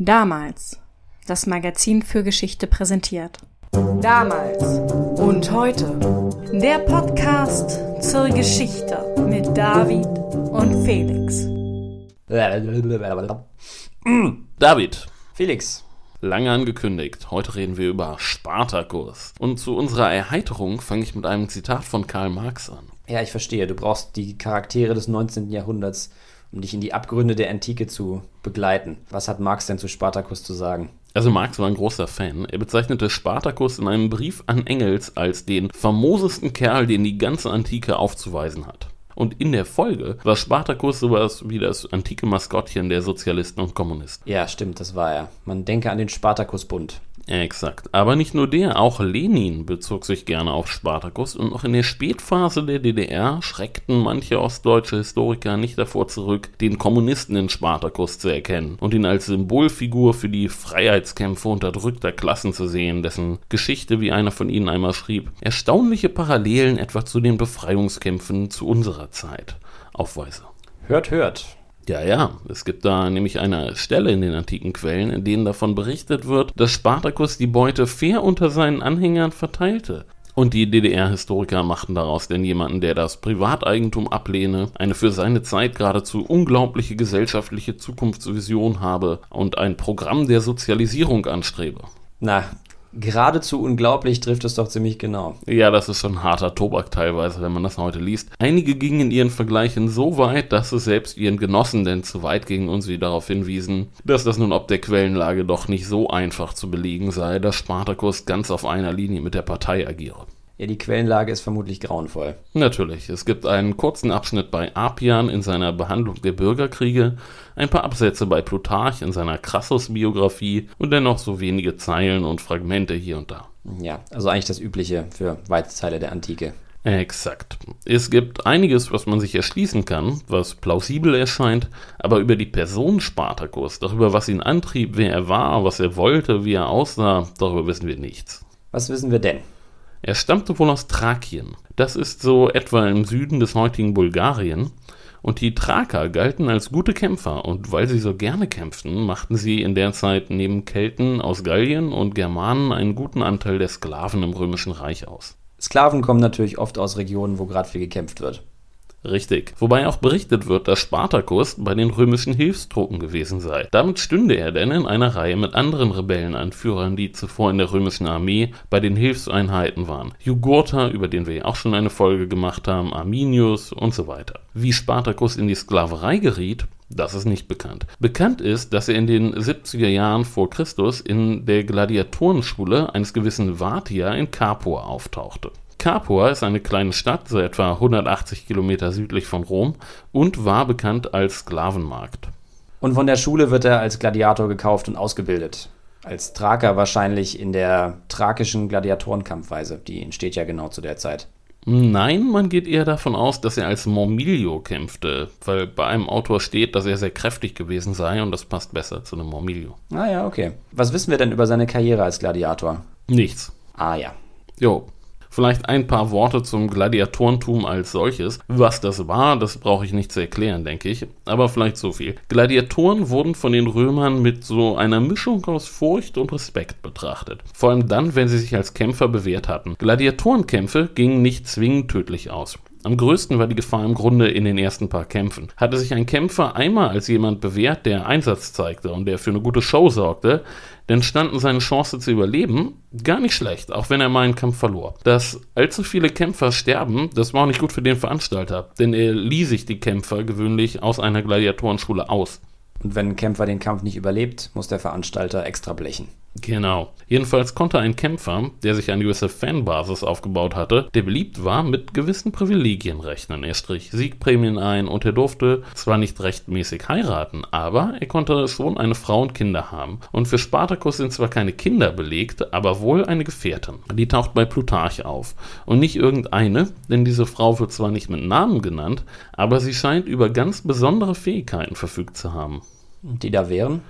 Damals. Das Magazin für Geschichte präsentiert. Damals und heute. Der Podcast zur Geschichte mit David und Felix. David, Felix. lange angekündigt. Heute reden wir über Spartacus. Und zu unserer Erheiterung fange ich mit einem Zitat von Karl Marx an. Ja, ich verstehe. Du brauchst die Charaktere des 19. Jahrhunderts, um dich in die Abgründe der Antike zu begleiten. Was hat Marx denn zu Spartacus zu sagen? Also Marx war ein großer Fan. Er bezeichnete Spartacus in einem Brief an Engels als den famosesten Kerl, den die ganze Antike aufzuweisen hat. Und in der Folge war Spartacus sowas wie das antike Maskottchen der Sozialisten und Kommunisten. Ja, stimmt, das war er. Man denke an den Spartacusbund. Exakt. Aber nicht nur der, auch Lenin bezog sich gerne auf Spartacus und noch in der Spätphase der DDR schreckten manche ostdeutsche Historiker nicht davor zurück, den Kommunisten in Spartacus zu erkennen und ihn als Symbolfigur für die Freiheitskämpfe unterdrückter Klassen zu sehen, dessen Geschichte, wie einer von ihnen einmal schrieb, erstaunliche Parallelen etwa zu den Befreiungskämpfen zu unserer Zeit aufweise. Hört, hört. Ja, ja, es gibt da nämlich eine Stelle in den antiken Quellen, in denen davon berichtet wird, dass Spartacus die Beute fair unter seinen Anhängern verteilte. Und die DDR-Historiker machten daraus denn jemanden, der das Privateigentum ablehne, eine für seine Zeit geradezu unglaubliche gesellschaftliche Zukunftsvision habe und ein Programm der Sozialisierung anstrebe. Na, geradezu unglaublich trifft es doch ziemlich genau. Ja, das ist schon harter Tobak teilweise, wenn man das heute liest. Einige gingen in ihren Vergleichen so weit, dass es selbst ihren Genossen denn zu weit ging und sie darauf hinwiesen, dass das nun ob der Quellenlage doch nicht so einfach zu belegen sei, dass Spartacus ganz auf einer Linie mit der Partei agiere. Ja, die Quellenlage ist vermutlich grauenvoll. Natürlich, es gibt einen kurzen Abschnitt bei Apian in seiner Behandlung der Bürgerkriege, ein paar Absätze bei Plutarch in seiner Crassus-Biografie und dennoch so wenige Zeilen und Fragmente hier und da. Ja, also eigentlich das Übliche für weite Teile der Antike. Exakt. Es gibt einiges, was man sich erschließen kann, was plausibel erscheint, aber über die Person Spartacus, darüber, was ihn antrieb, wer er war, was er wollte, wie er aussah, darüber wissen wir nichts. Was wissen wir denn? Er stammte wohl aus Thrakien. Das ist so etwa im Süden des heutigen Bulgarien. Und die Thraker galten als gute Kämpfer, und weil sie so gerne kämpften, machten sie in der Zeit neben Kelten aus Gallien und Germanen einen guten Anteil der Sklaven im Römischen Reich aus. Sklaven kommen natürlich oft aus Regionen, wo gerade viel gekämpft wird. Richtig. Wobei auch berichtet wird, dass Spartacus bei den römischen Hilfstruppen gewesen sei. Damit stünde er denn in einer Reihe mit anderen Rebellenanführern, die zuvor in der römischen Armee bei den Hilfseinheiten waren. Jugurtha, über den wir ja auch schon eine Folge gemacht haben, Arminius und so weiter. Wie Spartacus in die Sklaverei geriet, das ist nicht bekannt. Bekannt ist, dass er in den 70er Jahren vor Christus in der Gladiatorenschule eines gewissen Vatia in Capua auftauchte. Capua ist eine kleine Stadt, so etwa 180 Kilometer südlich von Rom und war bekannt als Sklavenmarkt. Und von der Schule wird er als Gladiator gekauft und ausgebildet. Als Thraker wahrscheinlich in der thrakischen Gladiatorenkampfweise. Die entsteht ja genau zu der Zeit. Nein, man geht eher davon aus, dass er als Mormilio kämpfte, weil bei einem Autor steht, dass er sehr kräftig gewesen sei und das passt besser zu einem Mormilio. Ah ja, okay. Was wissen wir denn über seine Karriere als Gladiator? Nichts. Ah ja. Jo. Vielleicht ein paar Worte zum Gladiatorentum als solches. Was das war, das brauche ich nicht zu erklären, denke ich. Aber vielleicht so viel. Gladiatoren wurden von den Römern mit so einer Mischung aus Furcht und Respekt betrachtet. Vor allem dann, wenn sie sich als Kämpfer bewährt hatten. Gladiatorenkämpfe gingen nicht zwingend tödlich aus. Am größten war die Gefahr im Grunde in den ersten paar Kämpfen. Hatte sich ein Kämpfer einmal als jemand bewährt, der Einsatz zeigte und der für eine gute Show sorgte, dann standen seine Chancen zu überleben gar nicht schlecht, auch wenn er mal einen Kampf verlor. Dass allzu viele Kämpfer sterben, das war auch nicht gut für den Veranstalter, denn er lieh sich die Kämpfer gewöhnlich aus einer Gladiatorenschule aus. Und wenn ein Kämpfer den Kampf nicht überlebt, muss der Veranstalter extra blechen. Genau. Jedenfalls konnte ein Kämpfer, der sich eine gewisse Fanbasis aufgebaut hatte, der beliebt war, mit gewissen Privilegien rechnen. Er strich Siegprämien ein und er durfte zwar nicht rechtmäßig heiraten, aber er konnte schon eine Frau und Kinder haben. Und für Spartacus sind zwar keine Kinder belegt, aber wohl eine Gefährtin. Die taucht bei Plutarch auf. Und nicht irgendeine, denn diese Frau wird zwar nicht mit Namen genannt, aber sie scheint über ganz besondere Fähigkeiten verfügt zu haben. Die da wären?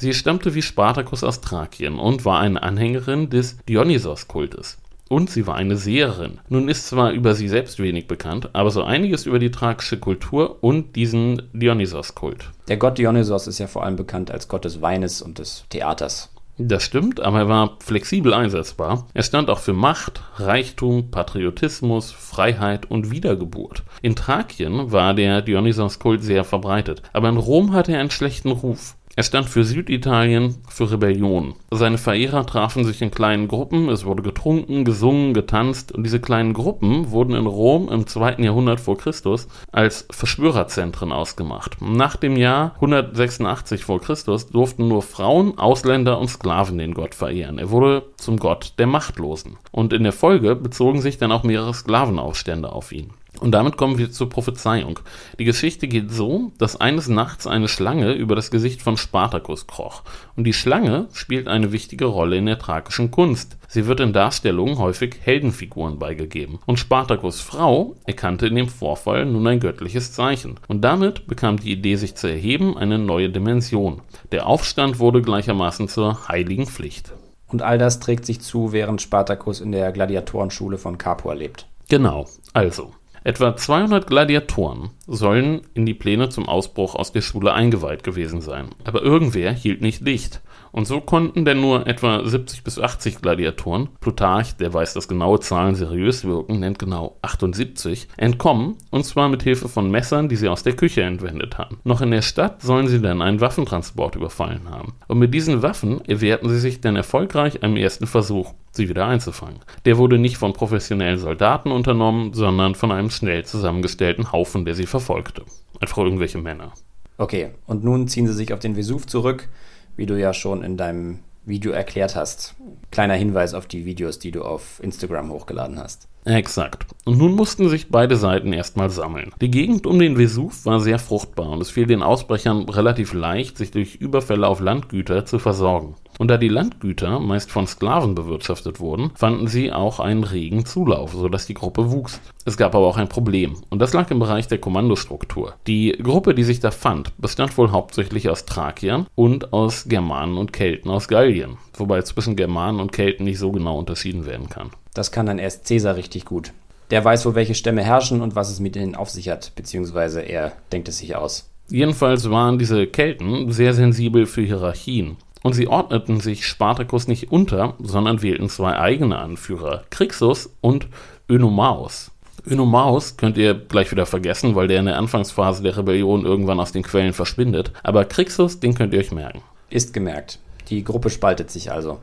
Sie stammte wie Spartacus aus Thrakien und war eine Anhängerin des Dionysos-Kultes. und sie war eine Seherin. Nun ist zwar über sie selbst wenig bekannt, aber so einiges über die thrakische Kultur und diesen Dionysos-Kult. Der Gott Dionysos ist ja vor allem bekannt als Gott des Weines und des Theaters. Das stimmt, aber er war flexibel einsetzbar. Er stand auch für Macht, Reichtum, Patriotismus, Freiheit und Wiedergeburt. In Thrakien war der Dionysos-Kult sehr verbreitet, aber in Rom hatte er einen schlechten Ruf. Er stand für Süditalien, für Rebellion. Seine Verehrer trafen sich in kleinen Gruppen, es wurde getrunken, gesungen, getanzt und diese kleinen Gruppen wurden in Rom im 2. Jahrhundert vor Christus als Verschwörerzentren ausgemacht. Nach dem Jahr 186 vor Christus durften nur Frauen, Ausländer und Sklaven den Gott verehren. Er wurde zum Gott der Machtlosen. Und in der Folge bezogen sich dann auch mehrere Sklavenaufstände auf ihn. Und damit kommen wir zur Prophezeiung. Die Geschichte geht so, dass eines Nachts eine Schlange über das Gesicht von Spartacus kroch. Und die Schlange spielt eine wichtige Rolle in der tragischen Kunst. Sie wird in Darstellungen häufig Heldenfiguren beigegeben. Und Spartacus Frau erkannte in dem Vorfall nun ein göttliches Zeichen. Und damit bekam die Idee, sich zu erheben, eine neue Dimension. Der Aufstand wurde gleichermaßen zur heiligen Pflicht. Und all das trägt sich zu, während Spartacus in der Gladiatorenschule von Capua lebt. Genau, also. Etwa 200 Gladiatoren sollen in die Pläne zum Ausbruch aus der Schule eingeweiht gewesen sein. Aber irgendwer hielt nicht dicht. Und so konnten denn nur etwa 70 bis 80 Gladiatoren, Plutarch, der weiß, dass genaue Zahlen seriös wirken, nennt genau 78, entkommen, und zwar mit Hilfe von Messern, die sie aus der Küche entwendet hatten. Noch in der Stadt sollen sie dann einen Waffentransport überfallen haben. Und mit diesen Waffen erwehrten sie sich dann erfolgreich einem ersten Versuch, sie wieder einzufangen. Der wurde nicht von professionellen Soldaten unternommen, sondern von einem schnell zusammengestellten Haufen, der sie verfolgte. Einfach irgendwelche Männer. Okay, und nun ziehen sie sich auf den Vesuv zurück wie du ja schon in deinem Video erklärt hast. Kleiner Hinweis auf die Videos, die du auf Instagram hochgeladen hast. Exakt. Und nun mussten sich beide Seiten erstmal sammeln. Die Gegend um den Vesuv war sehr fruchtbar und es fiel den Ausbrechern relativ leicht, sich durch Überfälle auf Landgüter zu versorgen. Und da die Landgüter meist von Sklaven bewirtschaftet wurden, fanden sie auch einen regen Zulauf, sodass die Gruppe wuchs. Es gab aber auch ein Problem, und das lag im Bereich der Kommandostruktur. Die Gruppe, die sich da fand, bestand wohl hauptsächlich aus Thrakiern und aus Germanen und Kelten aus Gallien, wobei zwischen Germanen und Kelten nicht so genau unterschieden werden kann. Das kann dann erst Caesar richtig gut. Der weiß wohl, welche Stämme herrschen und was es mit ihnen auf sich hat, beziehungsweise er denkt es sich aus. Jedenfalls waren diese Kelten sehr sensibel für Hierarchien. Und sie ordneten sich Spartacus nicht unter, sondern wählten zwei eigene Anführer, Crixus und Önomaus. Önomaus könnt ihr gleich wieder vergessen, weil der in der Anfangsphase der Rebellion irgendwann aus den Quellen verschwindet. Aber Crixus, den könnt ihr euch merken. Ist gemerkt. Die Gruppe spaltet sich also.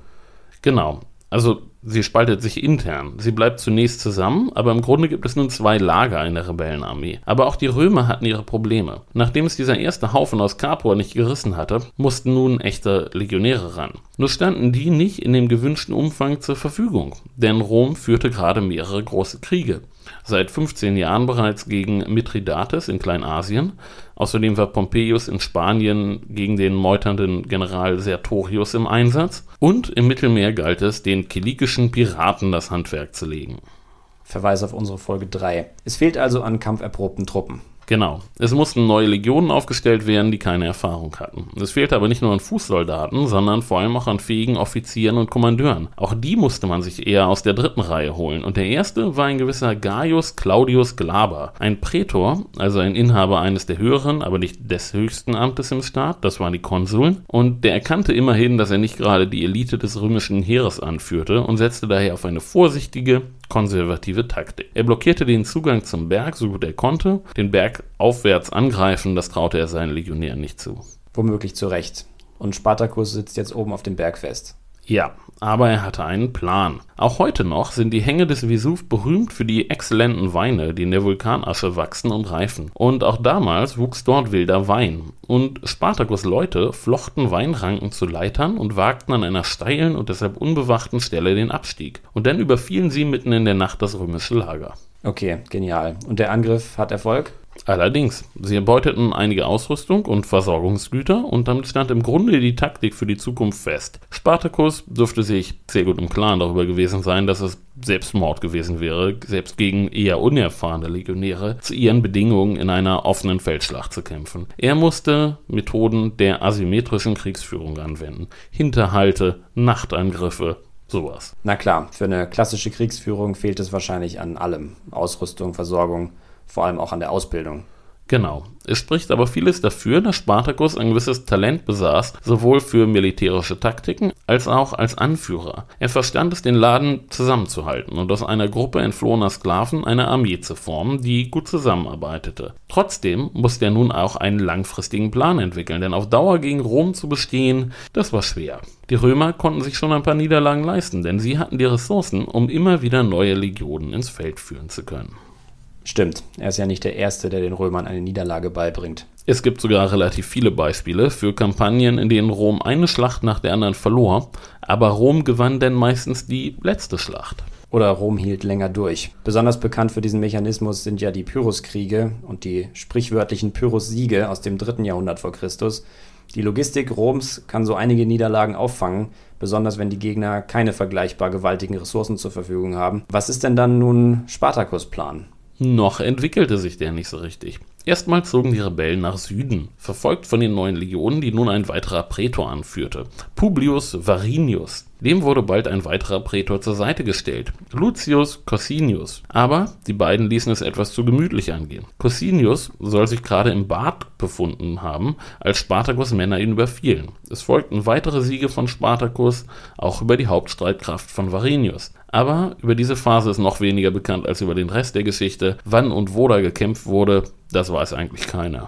Genau. Also sie spaltet sich intern. Sie bleibt zunächst zusammen, aber im Grunde gibt es nun zwei Lager in der Rebellenarmee. Aber auch die Römer hatten ihre Probleme. Nachdem es dieser erste Haufen aus Capua nicht gerissen hatte, mussten nun echte Legionäre ran. Nur standen die nicht in dem gewünschten Umfang zur Verfügung, denn Rom führte gerade mehrere große Kriege seit 15 Jahren bereits gegen Mithridates in Kleinasien. Außerdem war Pompeius in Spanien gegen den meuternden General Sertorius im Einsatz. Und im Mittelmeer galt es, den kilikischen Piraten das Handwerk zu legen. Verweis auf unsere Folge 3. Es fehlt also an kampferprobten Truppen. Genau. Es mussten neue Legionen aufgestellt werden, die keine Erfahrung hatten. Es fehlte aber nicht nur an Fußsoldaten, sondern vor allem auch an fähigen Offizieren und Kommandeuren. Auch die musste man sich eher aus der dritten Reihe holen. Und der erste war ein gewisser Gaius Claudius Glaber, ein Prätor, also ein Inhaber eines der höheren, aber nicht des höchsten Amtes im Staat, das waren die Konsuln. Und der erkannte immerhin, dass er nicht gerade die Elite des römischen Heeres anführte und setzte daher auf eine vorsichtige, konservative Taktik. Er blockierte den Zugang zum Berg so gut er konnte. Den Berg aufwärts angreifen, das traute er seinen Legionären nicht zu. Womöglich zu Recht. Und Spartacus sitzt jetzt oben auf dem Berg fest. Ja, aber er hatte einen Plan. Auch heute noch sind die Hänge des Vesuv berühmt für die exzellenten Weine, die in der Vulkanasche wachsen und reifen. Und auch damals wuchs dort wilder Wein. Und Spartacus Leute flochten Weinranken zu Leitern und wagten an einer steilen und deshalb unbewachten Stelle den Abstieg. Und dann überfielen sie mitten in der Nacht das römische Lager. Okay, genial. Und der Angriff hat Erfolg? Allerdings, sie erbeuteten einige Ausrüstung und Versorgungsgüter und damit stand im Grunde die Taktik für die Zukunft fest. Spartacus dürfte sich sehr gut im Klaren darüber gewesen sein, dass es Selbstmord gewesen wäre, selbst gegen eher unerfahrene Legionäre zu ihren Bedingungen in einer offenen Feldschlacht zu kämpfen. Er musste Methoden der asymmetrischen Kriegsführung anwenden. Hinterhalte, Nachtangriffe, Sowas. Na klar, für eine klassische Kriegsführung fehlt es wahrscheinlich an allem. Ausrüstung, Versorgung, vor allem auch an der Ausbildung. Genau. Es spricht aber vieles dafür, dass Spartacus ein gewisses Talent besaß, sowohl für militärische Taktiken als auch als Anführer. Er verstand es, den Laden zusammenzuhalten und aus einer Gruppe entflohener Sklaven eine Armee zu formen, die gut zusammenarbeitete. Trotzdem musste er nun auch einen langfristigen Plan entwickeln, denn auf Dauer gegen Rom zu bestehen, das war schwer. Die Römer konnten sich schon ein paar Niederlagen leisten, denn sie hatten die Ressourcen, um immer wieder neue Legionen ins Feld führen zu können. Stimmt, er ist ja nicht der Erste, der den Römern eine Niederlage beibringt. Es gibt sogar relativ viele Beispiele für Kampagnen, in denen Rom eine Schlacht nach der anderen verlor, aber Rom gewann denn meistens die letzte Schlacht. Oder Rom hielt länger durch. Besonders bekannt für diesen Mechanismus sind ja die Pyrrhuskriege und die sprichwörtlichen Pyrrhus-Siege aus dem dritten Jahrhundert vor Christus. Die Logistik Roms kann so einige Niederlagen auffangen, besonders wenn die Gegner keine vergleichbar gewaltigen Ressourcen zur Verfügung haben. Was ist denn dann nun Spartacus Plan? Noch entwickelte sich der nicht so richtig. Erstmal zogen die Rebellen nach Süden, verfolgt von den neuen Legionen, die nun ein weiterer Prätor anführte. Publius Varinius. Dem wurde bald ein weiterer Prätor zur Seite gestellt, Lucius Cossinius. Aber die beiden ließen es etwas zu gemütlich angehen. Cossinius soll sich gerade im Bad befunden haben, als Spartacus Männer ihn überfielen. Es folgten weitere Siege von Spartacus, auch über die Hauptstreitkraft von Varinius. Aber über diese Phase ist noch weniger bekannt als über den Rest der Geschichte. Wann und wo da gekämpft wurde, das weiß eigentlich keiner.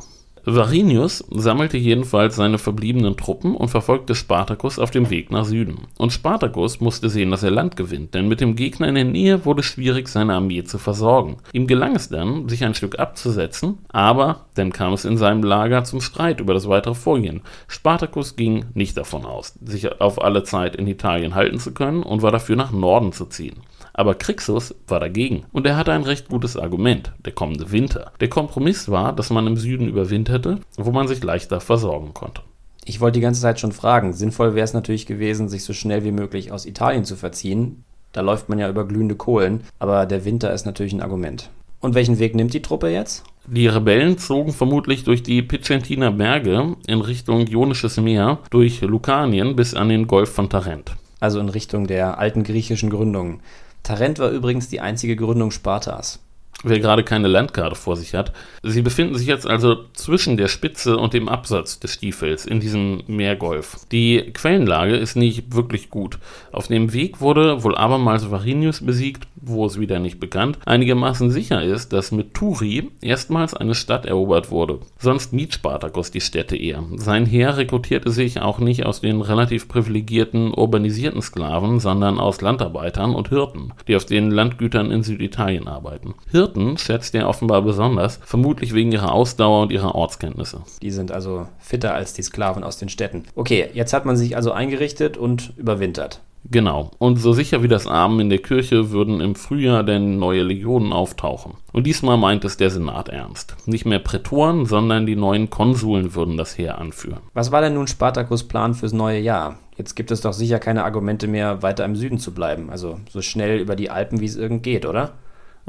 Varinius sammelte jedenfalls seine verbliebenen Truppen und verfolgte Spartacus auf dem Weg nach Süden. Und Spartacus musste sehen, dass er Land gewinnt, denn mit dem Gegner in der Nähe wurde es schwierig, seine Armee zu versorgen. Ihm gelang es dann, sich ein Stück abzusetzen, aber dann kam es in seinem Lager zum Streit über das weitere Vorgehen. Spartacus ging nicht davon aus, sich auf alle Zeit in Italien halten zu können und war dafür nach Norden zu ziehen. Aber Crixus war dagegen und er hatte ein recht gutes Argument, der kommende Winter. Der Kompromiss war, dass man im Süden überwinterte, wo man sich leichter versorgen konnte. Ich wollte die ganze Zeit schon fragen. Sinnvoll wäre es natürlich gewesen, sich so schnell wie möglich aus Italien zu verziehen. Da läuft man ja über glühende Kohlen, aber der Winter ist natürlich ein Argument. Und welchen Weg nimmt die Truppe jetzt? Die Rebellen zogen vermutlich durch die Picentiner Berge in Richtung Ionisches Meer, durch Lucanien bis an den Golf von Tarent. Also in Richtung der alten griechischen Gründung. Tarent war übrigens die einzige Gründung Spartas. Wer gerade keine Landkarte vor sich hat. Sie befinden sich jetzt also zwischen der Spitze und dem Absatz des Stiefels in diesem Meergolf. Die Quellenlage ist nicht wirklich gut. Auf dem Weg wurde wohl abermals Varinius besiegt, wo es wieder nicht bekannt, einigermaßen sicher ist, dass mit Turi erstmals eine Stadt erobert wurde. Sonst mied Spartacus die Städte eher. Sein Heer rekrutierte sich auch nicht aus den relativ privilegierten, urbanisierten Sklaven, sondern aus Landarbeitern und Hirten, die auf den Landgütern in Süditalien arbeiten. Hirten schätzte er offenbar besonders, vermutlich wegen ihrer Ausdauer und ihrer Ortskenntnisse. Die sind also fitter als die Sklaven aus den Städten. Okay, jetzt hat man sich also eingerichtet und überwintert. Genau. Und so sicher wie das Amen in der Kirche würden im Frühjahr denn neue Legionen auftauchen. Und diesmal meint es der Senat ernst. Nicht mehr Prätoren, sondern die neuen Konsuln würden das Heer anführen. Was war denn nun Spartacus Plan fürs neue Jahr? Jetzt gibt es doch sicher keine Argumente mehr, weiter im Süden zu bleiben. Also so schnell über die Alpen, wie es irgend geht, oder?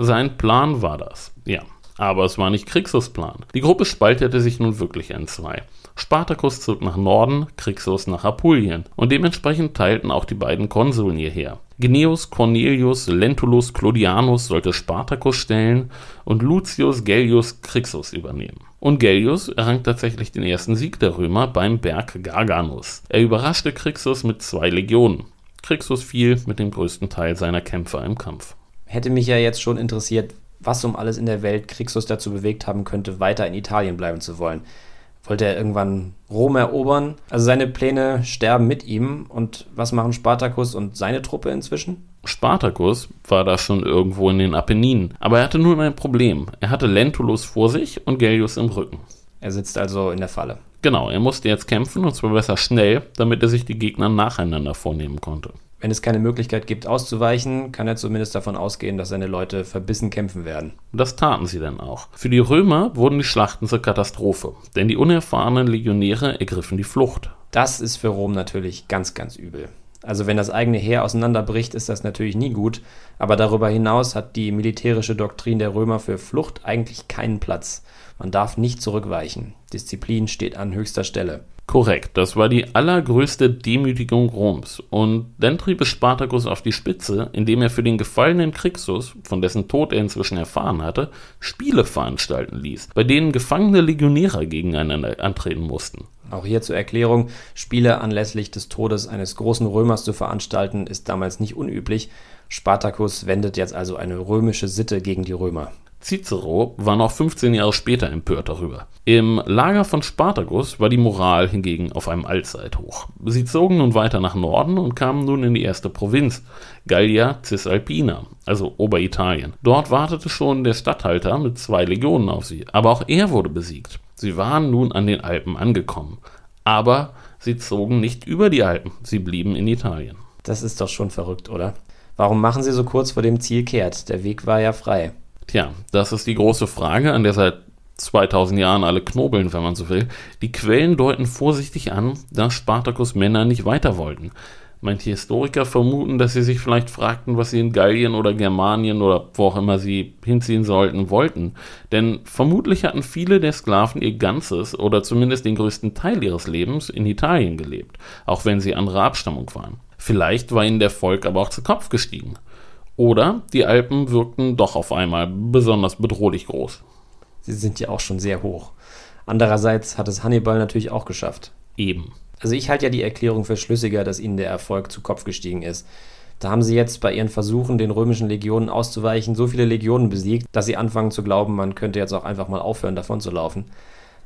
Sein Plan war das, ja. Aber es war nicht Krixus Plan. Die Gruppe spaltete sich nun wirklich in zwei. Spartacus zog nach Norden, Crixus nach Apulien und dementsprechend teilten auch die beiden Konsuln ihr Heer. Gnaeus Cornelius Lentulus Clodianus sollte Spartacus stellen und Lucius Gellius Crixus übernehmen. Und Gellius errang tatsächlich den ersten Sieg der Römer beim Berg Garganus. Er überraschte Crixus mit zwei Legionen. Crixus fiel mit dem größten Teil seiner Kämpfer im Kampf. Hätte mich ja jetzt schon interessiert, was um alles in der Welt Crixus dazu bewegt haben könnte, weiter in Italien bleiben zu wollen wollte er irgendwann Rom erobern. Also seine Pläne sterben mit ihm. Und was machen Spartacus und seine Truppe inzwischen? Spartacus war da schon irgendwo in den Apenninen, aber er hatte nun ein Problem. Er hatte Lentulus vor sich und Gellius im Rücken. Er sitzt also in der Falle. Genau, er musste jetzt kämpfen und zwar besser schnell, damit er sich die Gegner nacheinander vornehmen konnte. Wenn es keine Möglichkeit gibt, auszuweichen, kann er zumindest davon ausgehen, dass seine Leute verbissen kämpfen werden. Das taten sie dann auch. Für die Römer wurden die Schlachten zur Katastrophe, denn die unerfahrenen Legionäre ergriffen die Flucht. Das ist für Rom natürlich ganz, ganz übel. Also wenn das eigene Heer auseinanderbricht, ist das natürlich nie gut, aber darüber hinaus hat die militärische Doktrin der Römer für Flucht eigentlich keinen Platz. Man darf nicht zurückweichen. Disziplin steht an höchster Stelle. Korrekt, das war die allergrößte Demütigung Roms. Und dann trieb es Spartacus auf die Spitze, indem er für den gefallenen Crixus, von dessen Tod er inzwischen erfahren hatte, Spiele veranstalten ließ, bei denen gefangene Legionäre gegeneinander antreten mussten. Auch hier zur Erklärung, Spiele anlässlich des Todes eines großen Römers zu veranstalten, ist damals nicht unüblich. Spartacus wendet jetzt also eine römische Sitte gegen die Römer. Cicero war noch 15 Jahre später empört darüber. Im Lager von Spartacus war die Moral hingegen auf einem Allzeithoch. Sie zogen nun weiter nach Norden und kamen nun in die erste Provinz, Gallia Cisalpina, also Oberitalien. Dort wartete schon der Statthalter mit zwei Legionen auf sie, aber auch er wurde besiegt. Sie waren nun an den Alpen angekommen. Aber sie zogen nicht über die Alpen, sie blieben in Italien. Das ist doch schon verrückt, oder? Warum machen sie so kurz vor dem Ziel kehrt? Der Weg war ja frei. Tja, das ist die große Frage, an der seit 2000 Jahren alle knobeln, wenn man so will. Die Quellen deuten vorsichtig an, dass Spartacus Männer nicht weiter wollten. Manche Historiker vermuten, dass sie sich vielleicht fragten, was sie in Gallien oder Germanien oder wo auch immer sie hinziehen sollten, wollten. Denn vermutlich hatten viele der Sklaven ihr ganzes oder zumindest den größten Teil ihres Lebens in Italien gelebt, auch wenn sie anderer Abstammung waren. Vielleicht war ihnen der Volk aber auch zu Kopf gestiegen. Oder die Alpen wirkten doch auf einmal besonders bedrohlich groß. Sie sind ja auch schon sehr hoch. Andererseits hat es Hannibal natürlich auch geschafft. Eben. Also ich halte ja die Erklärung für schlüssiger, dass ihnen der Erfolg zu Kopf gestiegen ist. Da haben sie jetzt bei ihren Versuchen, den römischen Legionen auszuweichen, so viele Legionen besiegt, dass sie anfangen zu glauben, man könnte jetzt auch einfach mal aufhören, davon zu laufen.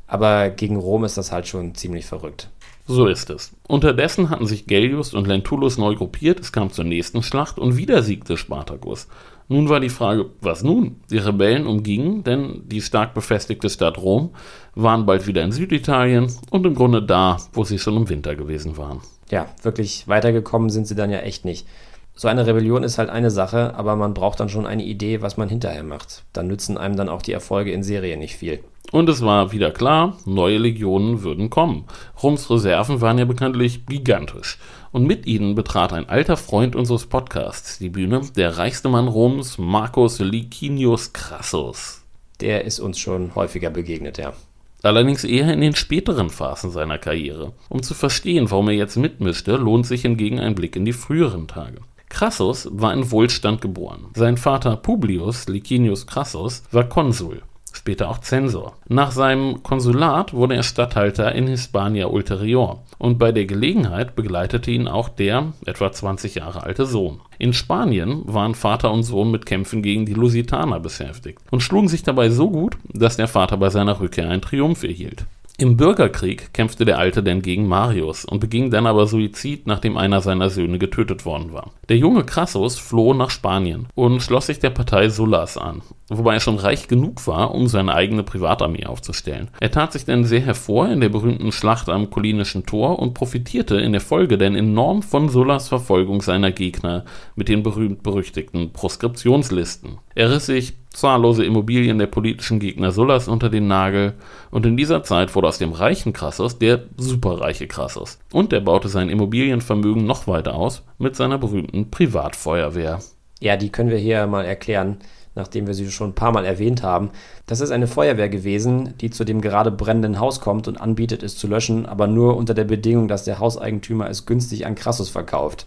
Aber gegen Rom ist das halt schon ziemlich verrückt. So ist es. Unterdessen hatten sich Gellius und Lentulus neu gruppiert, es kam zur nächsten Schlacht und wieder siegte Spartacus. Nun war die Frage, was nun? Die Rebellen umgingen, denn die stark befestigte Stadt Rom waren bald wieder in Süditalien und im Grunde da, wo sie schon im Winter gewesen waren. Ja, wirklich weitergekommen sind sie dann ja echt nicht. So eine Rebellion ist halt eine Sache, aber man braucht dann schon eine Idee, was man hinterher macht. Dann nützen einem dann auch die Erfolge in Serie nicht viel. Und es war wieder klar, neue Legionen würden kommen. Roms Reserven waren ja bekanntlich gigantisch. Und mit ihnen betrat ein alter Freund unseres Podcasts die Bühne, der reichste Mann Roms, Marcus Licinius Crassus. Der ist uns schon häufiger begegnet, ja. Allerdings eher in den späteren Phasen seiner Karriere. Um zu verstehen, warum er jetzt mitmischte, lohnt sich hingegen ein Blick in die früheren Tage. Crassus war in Wohlstand geboren. Sein Vater Publius Licinius Crassus war Konsul später auch Zensor. Nach seinem Konsulat wurde er Statthalter in Hispania Ulterior und bei der Gelegenheit begleitete ihn auch der etwa 20 Jahre alte Sohn. In Spanien waren Vater und Sohn mit Kämpfen gegen die Lusitaner beschäftigt und schlugen sich dabei so gut, dass der Vater bei seiner Rückkehr einen Triumph erhielt. Im Bürgerkrieg kämpfte der Alte denn gegen Marius und beging dann aber Suizid, nachdem einer seiner Söhne getötet worden war. Der junge Crassus floh nach Spanien und schloss sich der Partei Sullas an, wobei er schon reich genug war, um seine eigene Privatarmee aufzustellen. Er tat sich dann sehr hervor in der berühmten Schlacht am Collinischen Tor und profitierte in der Folge denn enorm von Sullas Verfolgung seiner Gegner mit den berühmt-berüchtigten Proskriptionslisten. Er riss sich zahllose Immobilien der politischen Gegner Sullas unter den Nagel und in dieser Zeit wurde aus dem reichen Crassus der superreiche Crassus. Und er baute sein Immobilienvermögen noch weiter aus mit seiner berühmten Privatfeuerwehr. Ja, die können wir hier mal erklären, nachdem wir sie schon ein paar Mal erwähnt haben. Das ist eine Feuerwehr gewesen, die zu dem gerade brennenden Haus kommt und anbietet, es zu löschen, aber nur unter der Bedingung, dass der Hauseigentümer es günstig an Crassus verkauft.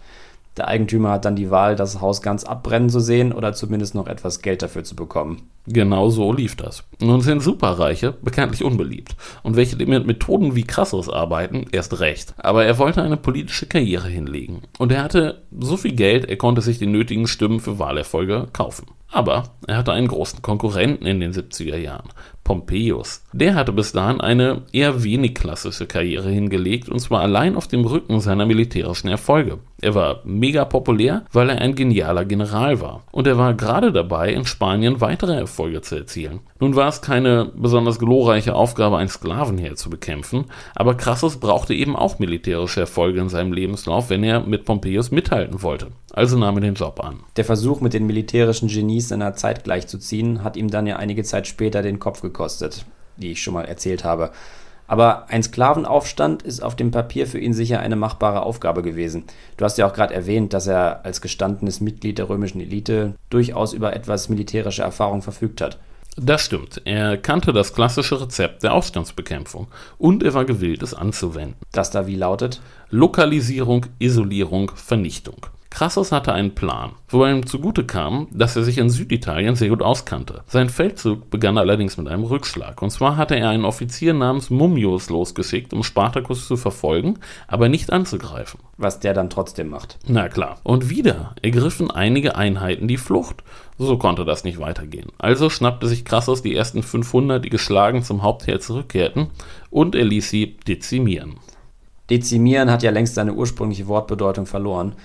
Der Eigentümer hat dann die Wahl, das Haus ganz abbrennen zu sehen oder zumindest noch etwas Geld dafür zu bekommen. Genau so lief das. Nun sind Superreiche bekanntlich unbeliebt. Und welche mit Methoden wie Crassus arbeiten, erst recht. Aber er wollte eine politische Karriere hinlegen. Und er hatte so viel Geld, er konnte sich die nötigen Stimmen für Wahlerfolge kaufen. Aber er hatte einen großen Konkurrenten in den 70er Jahren, Pompeius. Der hatte bis dahin eine eher wenig klassische Karriere hingelegt und zwar allein auf dem Rücken seiner militärischen Erfolge. Er war mega populär, weil er ein genialer General war. Und er war gerade dabei, in Spanien weitere Erfolge zu erzielen. Nun war es keine besonders glorreiche Aufgabe, ein Sklavenheer zu bekämpfen, aber Crassus brauchte eben auch militärische Erfolge in seinem Lebenslauf, wenn er mit Pompeius mithalten wollte. Also nahm er den Job an. Der Versuch, mit den militärischen Genies seiner Zeit gleichzuziehen, hat ihm dann ja einige Zeit später den Kopf gekostet, wie ich schon mal erzählt habe. Aber ein Sklavenaufstand ist auf dem Papier für ihn sicher eine machbare Aufgabe gewesen. Du hast ja auch gerade erwähnt, dass er als gestandenes Mitglied der römischen Elite durchaus über etwas militärische Erfahrung verfügt hat. Das stimmt. Er kannte das klassische Rezept der Aufstandsbekämpfung und er war gewillt, es anzuwenden. Das da wie lautet? Lokalisierung, Isolierung, Vernichtung. Crassus hatte einen Plan, wobei ihm zugute kam, dass er sich in Süditalien sehr gut auskannte. Sein Feldzug begann allerdings mit einem Rückschlag. Und zwar hatte er einen Offizier namens Mummius losgeschickt, um Spartacus zu verfolgen, aber nicht anzugreifen. Was der dann trotzdem macht. Na klar. Und wieder ergriffen einige Einheiten die Flucht. So konnte das nicht weitergehen. Also schnappte sich Crassus die ersten 500, die geschlagen zum Hauptheer zurückkehrten, und er ließ sie dezimieren. Dezimieren hat ja längst seine ursprüngliche Wortbedeutung verloren.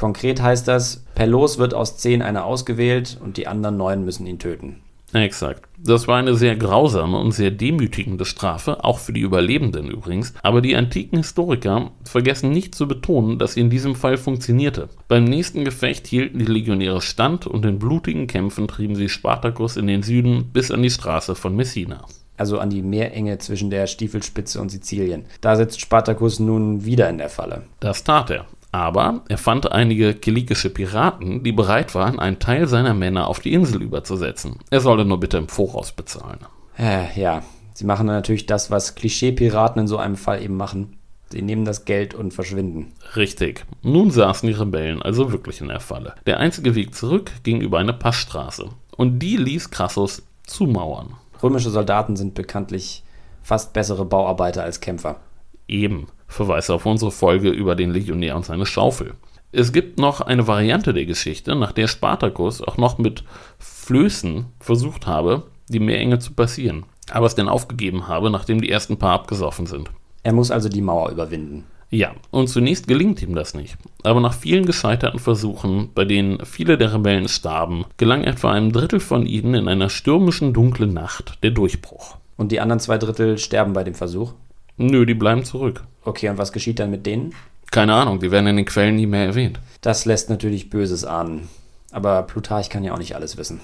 Konkret heißt das, per Los wird aus zehn einer ausgewählt und die anderen neun müssen ihn töten. Exakt. Das war eine sehr grausame und sehr demütigende Strafe, auch für die Überlebenden übrigens. Aber die antiken Historiker vergessen nicht zu betonen, dass sie in diesem Fall funktionierte. Beim nächsten Gefecht hielten die Legionäre stand und in blutigen Kämpfen trieben sie Spartacus in den Süden bis an die Straße von Messina. Also an die Meerenge zwischen der Stiefelspitze und Sizilien. Da sitzt Spartacus nun wieder in der Falle. Das tat er. Aber er fand einige kilikische Piraten, die bereit waren, einen Teil seiner Männer auf die Insel überzusetzen. Er solle nur bitte im Voraus bezahlen. Äh, ja, sie machen natürlich das, was Klischee-Piraten in so einem Fall eben machen. Sie nehmen das Geld und verschwinden. Richtig. Nun saßen die Rebellen also wirklich in der Falle. Der einzige Weg zurück ging über eine Passstraße. Und die ließ Crassus zumauern. Römische Soldaten sind bekanntlich fast bessere Bauarbeiter als Kämpfer. Eben. Verweis auf unsere Folge über den Legionär und seine Schaufel. Es gibt noch eine Variante der Geschichte, nach der Spartacus auch noch mit Flößen versucht habe, die Meerenge zu passieren, aber es dann aufgegeben habe, nachdem die ersten paar abgesoffen sind. Er muss also die Mauer überwinden. Ja, und zunächst gelingt ihm das nicht. Aber nach vielen gescheiterten Versuchen, bei denen viele der Rebellen starben, gelang etwa einem Drittel von ihnen in einer stürmischen dunklen Nacht der Durchbruch. Und die anderen zwei Drittel sterben bei dem Versuch? Nö, die bleiben zurück. Okay, und was geschieht dann mit denen? Keine Ahnung, die werden in den Quellen nie mehr erwähnt. Das lässt natürlich Böses ahnen. Aber Plutarch kann ja auch nicht alles wissen.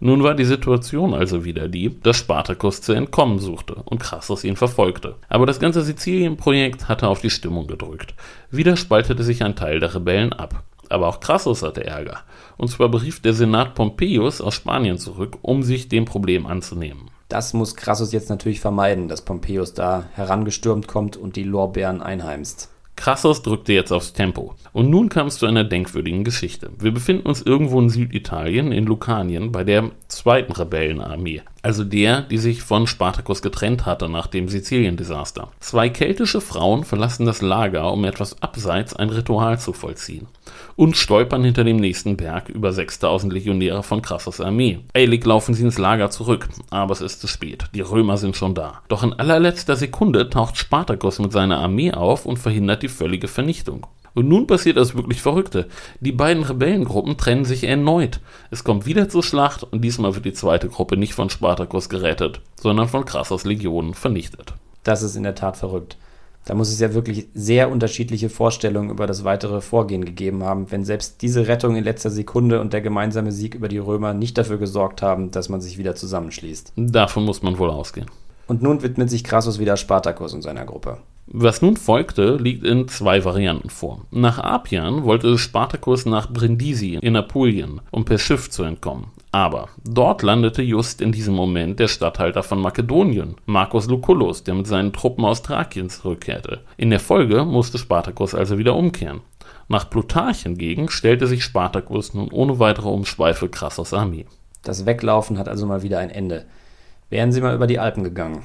Nun war die Situation also wieder die, dass Spartacus zu entkommen suchte und Crassus ihn verfolgte. Aber das ganze Sizilien-Projekt hatte auf die Stimmung gedrückt. Wieder spaltete sich ein Teil der Rebellen ab. Aber auch Crassus hatte Ärger. Und zwar berief der Senat Pompeius aus Spanien zurück, um sich dem Problem anzunehmen. Das muss Crassus jetzt natürlich vermeiden, dass Pompeius da herangestürmt kommt und die Lorbeeren einheimst. Crassus drückte jetzt aufs Tempo. Und nun kam es zu einer denkwürdigen Geschichte. Wir befinden uns irgendwo in Süditalien, in Lucanien, bei der zweiten Rebellenarmee. Also der, die sich von Spartacus getrennt hatte nach dem Sizilien-Desaster. Zwei keltische Frauen verlassen das Lager, um etwas abseits ein Ritual zu vollziehen. Und stolpern hinter dem nächsten Berg über 6000 Legionäre von Crassus Armee. Eilig laufen sie ins Lager zurück, aber es ist zu spät. Die Römer sind schon da. Doch in allerletzter Sekunde taucht Spartacus mit seiner Armee auf und verhindert die völlige Vernichtung. Und nun passiert das wirklich Verrückte. Die beiden Rebellengruppen trennen sich erneut. Es kommt wieder zur Schlacht und diesmal wird die zweite Gruppe nicht von Spartacus gerettet, sondern von Crassus Legionen vernichtet. Das ist in der Tat verrückt. Da muss es ja wirklich sehr unterschiedliche Vorstellungen über das weitere Vorgehen gegeben haben, wenn selbst diese Rettung in letzter Sekunde und der gemeinsame Sieg über die Römer nicht dafür gesorgt haben, dass man sich wieder zusammenschließt. Davon muss man wohl ausgehen. Und nun widmet sich Crassus wieder Spartacus und seiner Gruppe. Was nun folgte, liegt in zwei Varianten vor. Nach Apian wollte Spartacus nach Brindisi in Apulien, um per Schiff zu entkommen. Aber dort landete just in diesem Moment der Statthalter von Makedonien, Marcus Lucullus, der mit seinen Truppen aus Thrakien zurückkehrte. In der Folge musste Spartacus also wieder umkehren. Nach Plutarch hingegen stellte sich Spartacus nun ohne weitere Umschweife Crassus Armee. Das Weglaufen hat also mal wieder ein Ende. Wären sie mal über die Alpen gegangen.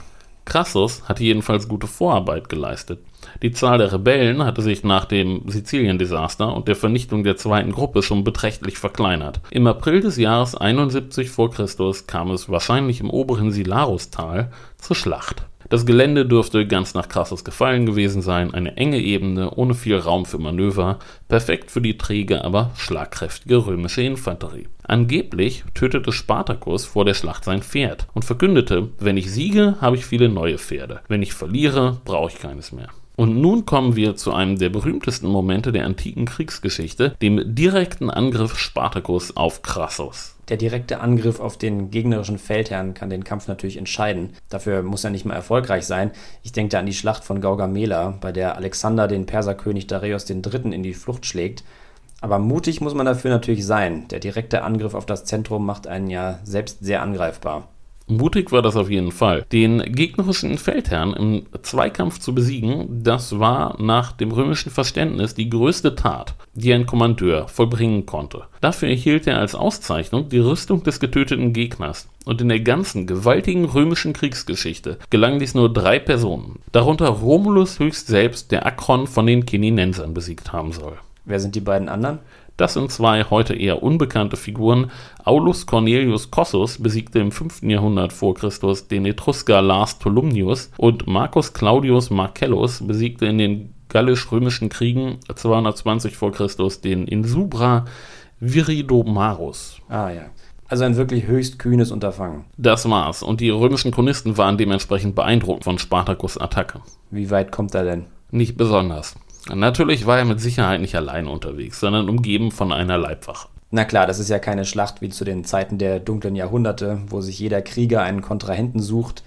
Crassus hatte jedenfalls gute Vorarbeit geleistet. Die Zahl der Rebellen hatte sich nach dem Sizilien-Desaster und der Vernichtung der zweiten Gruppe schon beträchtlich verkleinert. Im April des Jahres 71 v. Chr. kam es wahrscheinlich im oberen Silarustal zur Schlacht. Das Gelände dürfte ganz nach Crassus gefallen gewesen sein, eine enge Ebene ohne viel Raum für Manöver, perfekt für die träge, aber schlagkräftige römische Infanterie. Angeblich tötete Spartacus vor der Schlacht sein Pferd und verkündete, wenn ich siege, habe ich viele neue Pferde, wenn ich verliere, brauche ich keines mehr. Und nun kommen wir zu einem der berühmtesten Momente der antiken Kriegsgeschichte, dem direkten Angriff Spartacus auf Crassus. Der direkte Angriff auf den gegnerischen Feldherrn kann den Kampf natürlich entscheiden. Dafür muss er nicht mal erfolgreich sein. Ich denke da an die Schlacht von Gaugamela, bei der Alexander den Perserkönig Darius III. in die Flucht schlägt. Aber mutig muss man dafür natürlich sein. Der direkte Angriff auf das Zentrum macht einen ja selbst sehr angreifbar. Mutig war das auf jeden Fall. Den gegnerischen Feldherrn im Zweikampf zu besiegen, das war nach dem römischen Verständnis die größte Tat, die ein Kommandeur vollbringen konnte. Dafür erhielt er als Auszeichnung die Rüstung des getöteten Gegners. Und in der ganzen gewaltigen römischen Kriegsgeschichte gelang dies nur drei Personen, darunter Romulus höchst selbst, der Akron von den Kininensern besiegt haben soll. Wer sind die beiden anderen? Das sind zwei heute eher unbekannte Figuren. Aulus Cornelius Cossus besiegte im 5. Jahrhundert vor Christus den Etrusker Lars Tolumnius und Marcus Claudius Marcellus besiegte in den gallisch-römischen Kriegen 220 vor Christus den Insubra Viridomarus. Ah ja. Also ein wirklich höchst kühnes Unterfangen. Das war's. Und die römischen Chronisten waren dementsprechend beeindruckt von Spartacus Attacke. Wie weit kommt er denn? Nicht besonders. Natürlich war er mit Sicherheit nicht allein unterwegs, sondern umgeben von einer Leibwache. Na klar, das ist ja keine Schlacht wie zu den Zeiten der dunklen Jahrhunderte, wo sich jeder Krieger einen Kontrahenten sucht,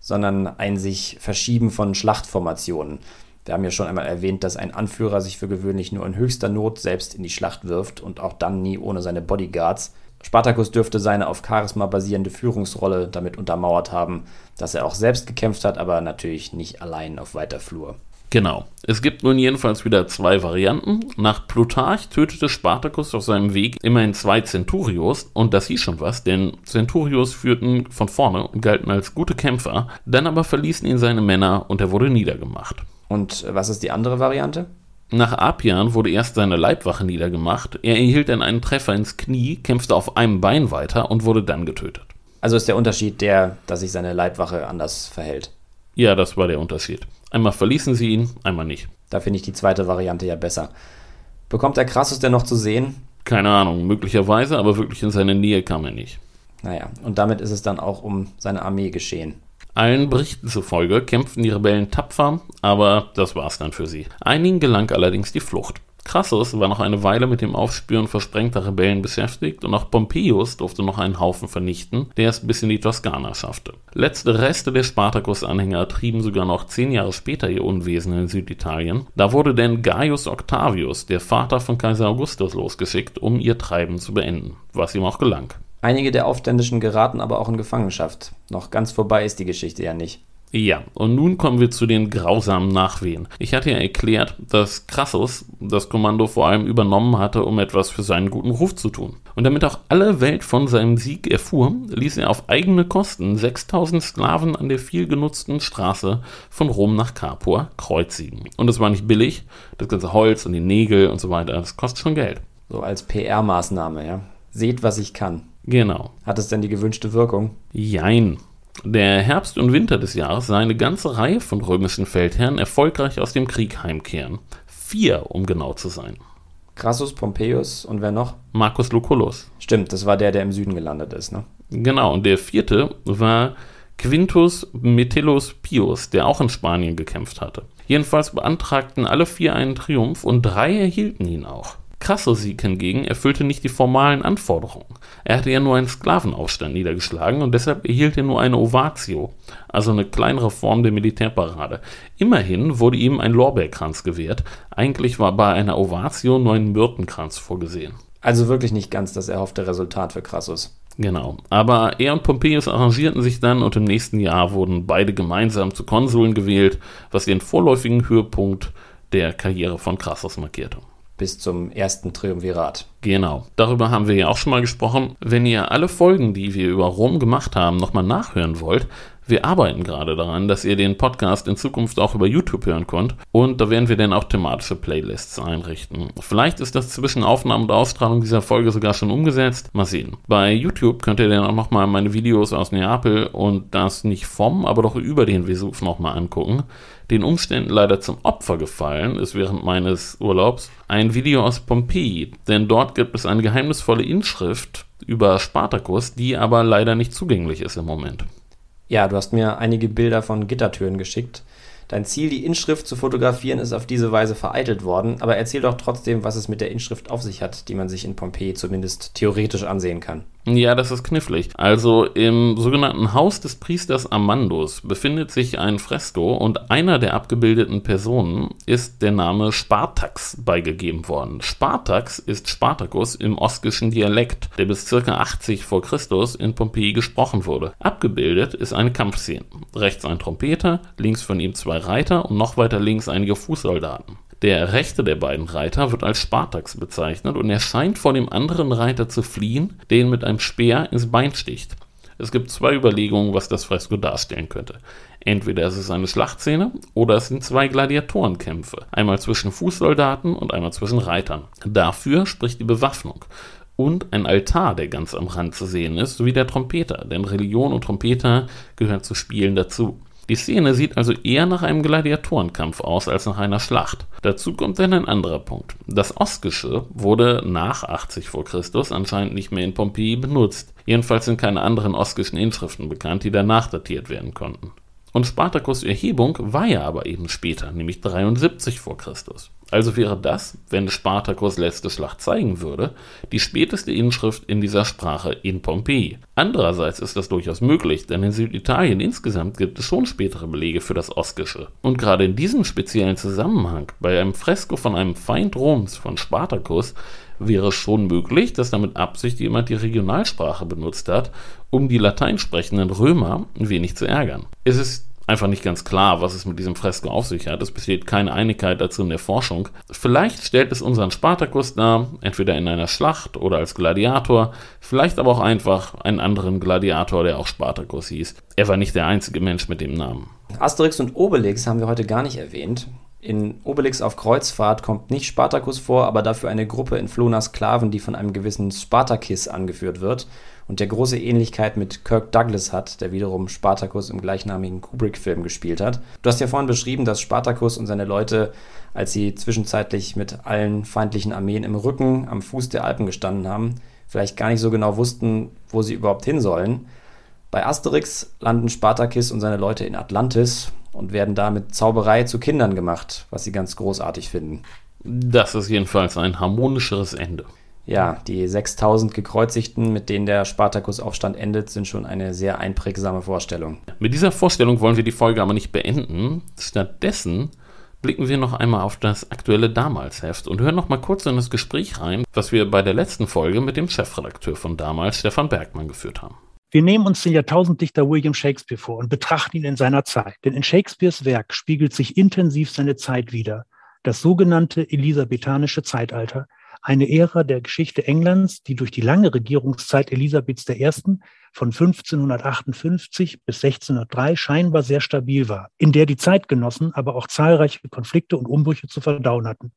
sondern ein sich Verschieben von Schlachtformationen. Wir haben ja schon einmal erwähnt, dass ein Anführer sich für gewöhnlich nur in höchster Not selbst in die Schlacht wirft und auch dann nie ohne seine Bodyguards. Spartacus dürfte seine auf Charisma basierende Führungsrolle damit untermauert haben, dass er auch selbst gekämpft hat, aber natürlich nicht allein auf weiter Flur. Genau. Es gibt nun jedenfalls wieder zwei Varianten. Nach Plutarch tötete Spartacus auf seinem Weg immerhin zwei Centurios und das hieß schon was, denn Centurios führten von vorne und galten als gute Kämpfer, dann aber verließen ihn seine Männer und er wurde niedergemacht. Und was ist die andere Variante? Nach Apian wurde erst seine Leibwache niedergemacht, er erhielt dann einen Treffer ins Knie, kämpfte auf einem Bein weiter und wurde dann getötet. Also ist der Unterschied der, dass sich seine Leibwache anders verhält. Ja, das war der Unterschied. Einmal verließen sie ihn, einmal nicht. Da finde ich die zweite Variante ja besser. Bekommt der Crassus denn noch zu sehen? Keine Ahnung, möglicherweise, aber wirklich in seine Nähe kam er nicht. Naja, und damit ist es dann auch um seine Armee geschehen. Allen Berichten zufolge kämpften die Rebellen tapfer, aber das war's dann für sie. Einigen gelang allerdings die Flucht. Crassus war noch eine Weile mit dem Aufspüren versprengter Rebellen beschäftigt und auch Pompeius durfte noch einen Haufen vernichten, der es bis in die Toskana schaffte. Letzte Reste der Spartacus-Anhänger trieben sogar noch zehn Jahre später ihr Unwesen in Süditalien. Da wurde denn Gaius Octavius, der Vater von Kaiser Augustus, losgeschickt, um ihr Treiben zu beenden, was ihm auch gelang. Einige der Aufständischen geraten aber auch in Gefangenschaft. Noch ganz vorbei ist die Geschichte ja nicht. Ja, und nun kommen wir zu den grausamen Nachwehen. Ich hatte ja erklärt, dass Crassus das Kommando vor allem übernommen hatte, um etwas für seinen guten Ruf zu tun. Und damit auch alle Welt von seinem Sieg erfuhr, ließ er auf eigene Kosten 6000 Sklaven an der viel genutzten Straße von Rom nach Capua kreuzigen. Und es war nicht billig, das ganze Holz und die Nägel und so weiter, das kostet schon Geld. So als PR-Maßnahme, ja. Seht, was ich kann. Genau. Hat es denn die gewünschte Wirkung? Jein. Der Herbst und Winter des Jahres sah eine ganze Reihe von römischen Feldherren erfolgreich aus dem Krieg heimkehren. Vier, um genau zu sein. Crassus, Pompeius und wer noch? Marcus Lucullus. Stimmt, das war der, der im Süden gelandet ist, ne? Genau, und der vierte war Quintus Metellus Pius, der auch in Spanien gekämpft hatte. Jedenfalls beantragten alle vier einen Triumph und drei erhielten ihn auch. Crassus hingegen erfüllte nicht die formalen Anforderungen. Er hatte ja nur einen Sklavenaufstand niedergeschlagen und deshalb erhielt er nur eine Ovatio, also eine kleinere Form der Militärparade. Immerhin wurde ihm ein Lorbeerkranz gewährt. Eigentlich war bei einer Ovatio nur ein Myrtenkranz vorgesehen. Also wirklich nicht ganz das erhoffte Resultat für Crassus. Genau. Aber er und Pompeius arrangierten sich dann und im nächsten Jahr wurden beide gemeinsam zu Konsuln gewählt, was den vorläufigen Höhepunkt der Karriere von Crassus markierte bis zum ersten Triumvirat. Genau, darüber haben wir ja auch schon mal gesprochen. Wenn ihr alle Folgen, die wir über Rom gemacht haben, nochmal nachhören wollt, wir arbeiten gerade daran, dass ihr den Podcast in Zukunft auch über YouTube hören könnt und da werden wir dann auch thematische Playlists einrichten. Vielleicht ist das zwischen Aufnahme und Ausstrahlung dieser Folge sogar schon umgesetzt. Mal sehen. Bei YouTube könnt ihr dann auch nochmal meine Videos aus Neapel und das nicht vom, aber doch über den Vesuv nochmal angucken. Den Umständen leider zum Opfer gefallen ist während meines Urlaubs ein Video aus Pompeji, denn dort gibt es eine geheimnisvolle Inschrift über Spartacus, die aber leider nicht zugänglich ist im Moment. Ja, du hast mir einige Bilder von Gittertüren geschickt. Dein Ziel, die Inschrift zu fotografieren, ist auf diese Weise vereitelt worden, aber erzähl doch trotzdem, was es mit der Inschrift auf sich hat, die man sich in Pompeji zumindest theoretisch ansehen kann. Ja, das ist knifflig. Also im sogenannten Haus des Priesters Amandus befindet sich ein Fresko und einer der abgebildeten Personen ist der Name Spartax beigegeben worden. Spartax ist Spartacus im oskischen Dialekt, der bis ca. 80 vor Christus in Pompeji gesprochen wurde. Abgebildet ist eine Kampfszene. Rechts ein Trompeter, links von ihm zwei Reiter und noch weiter links einige Fußsoldaten. Der rechte der beiden Reiter wird als Spartax bezeichnet und er scheint vor dem anderen Reiter zu fliehen, der ihn mit einem Speer ins Bein sticht. Es gibt zwei Überlegungen, was das Fresko darstellen könnte. Entweder ist es eine Schlachtszene oder es sind zwei Gladiatorenkämpfe, einmal zwischen Fußsoldaten und einmal zwischen Reitern. Dafür spricht die Bewaffnung und ein Altar, der ganz am Rand zu sehen ist, sowie der Trompeter, denn Religion und Trompeter gehören zu Spielen dazu. Die Szene sieht also eher nach einem Gladiatorenkampf aus als nach einer Schlacht. Dazu kommt dann ein anderer Punkt. Das Oskische wurde nach 80 vor Christus anscheinend nicht mehr in Pompeji benutzt. Jedenfalls sind keine anderen oskischen Inschriften bekannt, die danach datiert werden konnten. Und Spartacus Erhebung war ja aber eben später, nämlich 73 vor Christus. Also wäre das, wenn Spartacus letzte Schlacht zeigen würde, die späteste Inschrift in dieser Sprache in Pompeji. Andererseits ist das durchaus möglich, denn in Süditalien insgesamt gibt es schon spätere Belege für das Oskische. Und gerade in diesem speziellen Zusammenhang, bei einem Fresko von einem Feind Roms von Spartacus, wäre es schon möglich, dass damit Absicht jemand die Regionalsprache benutzt hat, um die latein sprechenden Römer ein wenig zu ärgern. Es ist einfach nicht ganz klar, was es mit diesem Fresko auf sich hat. Es besteht keine Einigkeit dazu in der Forschung. Vielleicht stellt es unseren Spartacus dar, entweder in einer Schlacht oder als Gladiator, vielleicht aber auch einfach einen anderen Gladiator, der auch Spartacus hieß. Er war nicht der einzige Mensch mit dem Namen. Asterix und Obelix haben wir heute gar nicht erwähnt. In Obelix auf Kreuzfahrt kommt nicht Spartacus vor, aber dafür eine Gruppe entflohener Sklaven, die von einem gewissen Spartakis angeführt wird und der große Ähnlichkeit mit Kirk Douglas hat, der wiederum Spartacus im gleichnamigen Kubrick-Film gespielt hat. Du hast ja vorhin beschrieben, dass Spartacus und seine Leute, als sie zwischenzeitlich mit allen feindlichen Armeen im Rücken am Fuß der Alpen gestanden haben, vielleicht gar nicht so genau wussten, wo sie überhaupt hin sollen. Bei Asterix landen Spartacus und seine Leute in Atlantis und werden da mit Zauberei zu Kindern gemacht, was sie ganz großartig finden. Das ist jedenfalls ein harmonischeres Ende ja, die 6000 Gekreuzigten, mit denen der Spartakusaufstand endet, sind schon eine sehr einprägsame Vorstellung. Mit dieser Vorstellung wollen wir die Folge aber nicht beenden. Stattdessen blicken wir noch einmal auf das aktuelle Damalsheft und hören noch mal kurz in das Gespräch rein, was wir bei der letzten Folge mit dem Chefredakteur von damals, Stefan Bergmann, geführt haben. Wir nehmen uns den Jahrtausenddichter William Shakespeare vor und betrachten ihn in seiner Zeit. Denn in Shakespeares Werk spiegelt sich intensiv seine Zeit wider. Das sogenannte elisabethanische Zeitalter, eine Ära der Geschichte Englands, die durch die lange Regierungszeit Elisabeths I. von 1558 bis 1603 scheinbar sehr stabil war, in der die Zeitgenossen aber auch zahlreiche Konflikte und Umbrüche zu verdauen hatten.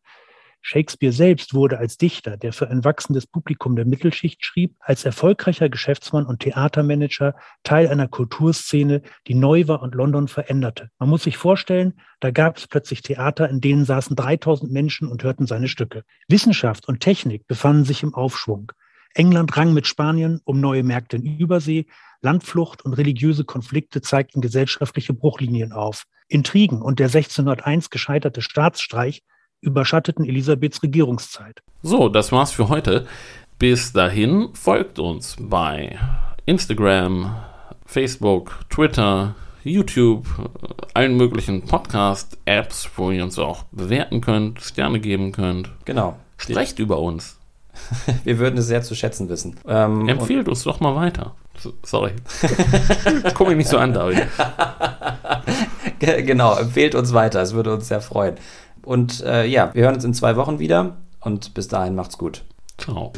Shakespeare selbst wurde als Dichter, der für ein wachsendes Publikum der Mittelschicht schrieb, als erfolgreicher Geschäftsmann und Theatermanager Teil einer Kulturszene, die neu war und London veränderte. Man muss sich vorstellen, da gab es plötzlich Theater, in denen saßen 3000 Menschen und hörten seine Stücke. Wissenschaft und Technik befanden sich im Aufschwung. England rang mit Spanien um neue Märkte in Übersee, Landflucht und religiöse Konflikte zeigten gesellschaftliche Bruchlinien auf. Intrigen und der 1601 gescheiterte Staatsstreich überschatteten Elisabeths Regierungszeit. So, das war's für heute. Bis dahin folgt uns bei Instagram, Facebook, Twitter, YouTube, allen möglichen Podcast-Apps, wo ihr uns auch bewerten könnt, Sterne geben könnt. Genau. Sprecht über uns. Wir würden es sehr zu schätzen wissen. Ähm, Empfehlt uns doch mal weiter. Sorry. Guck mich nicht so an, David. genau, empfehlt uns weiter. Es würde uns sehr freuen. Und äh, ja, wir hören uns in zwei Wochen wieder und bis dahin macht's gut. Ciao.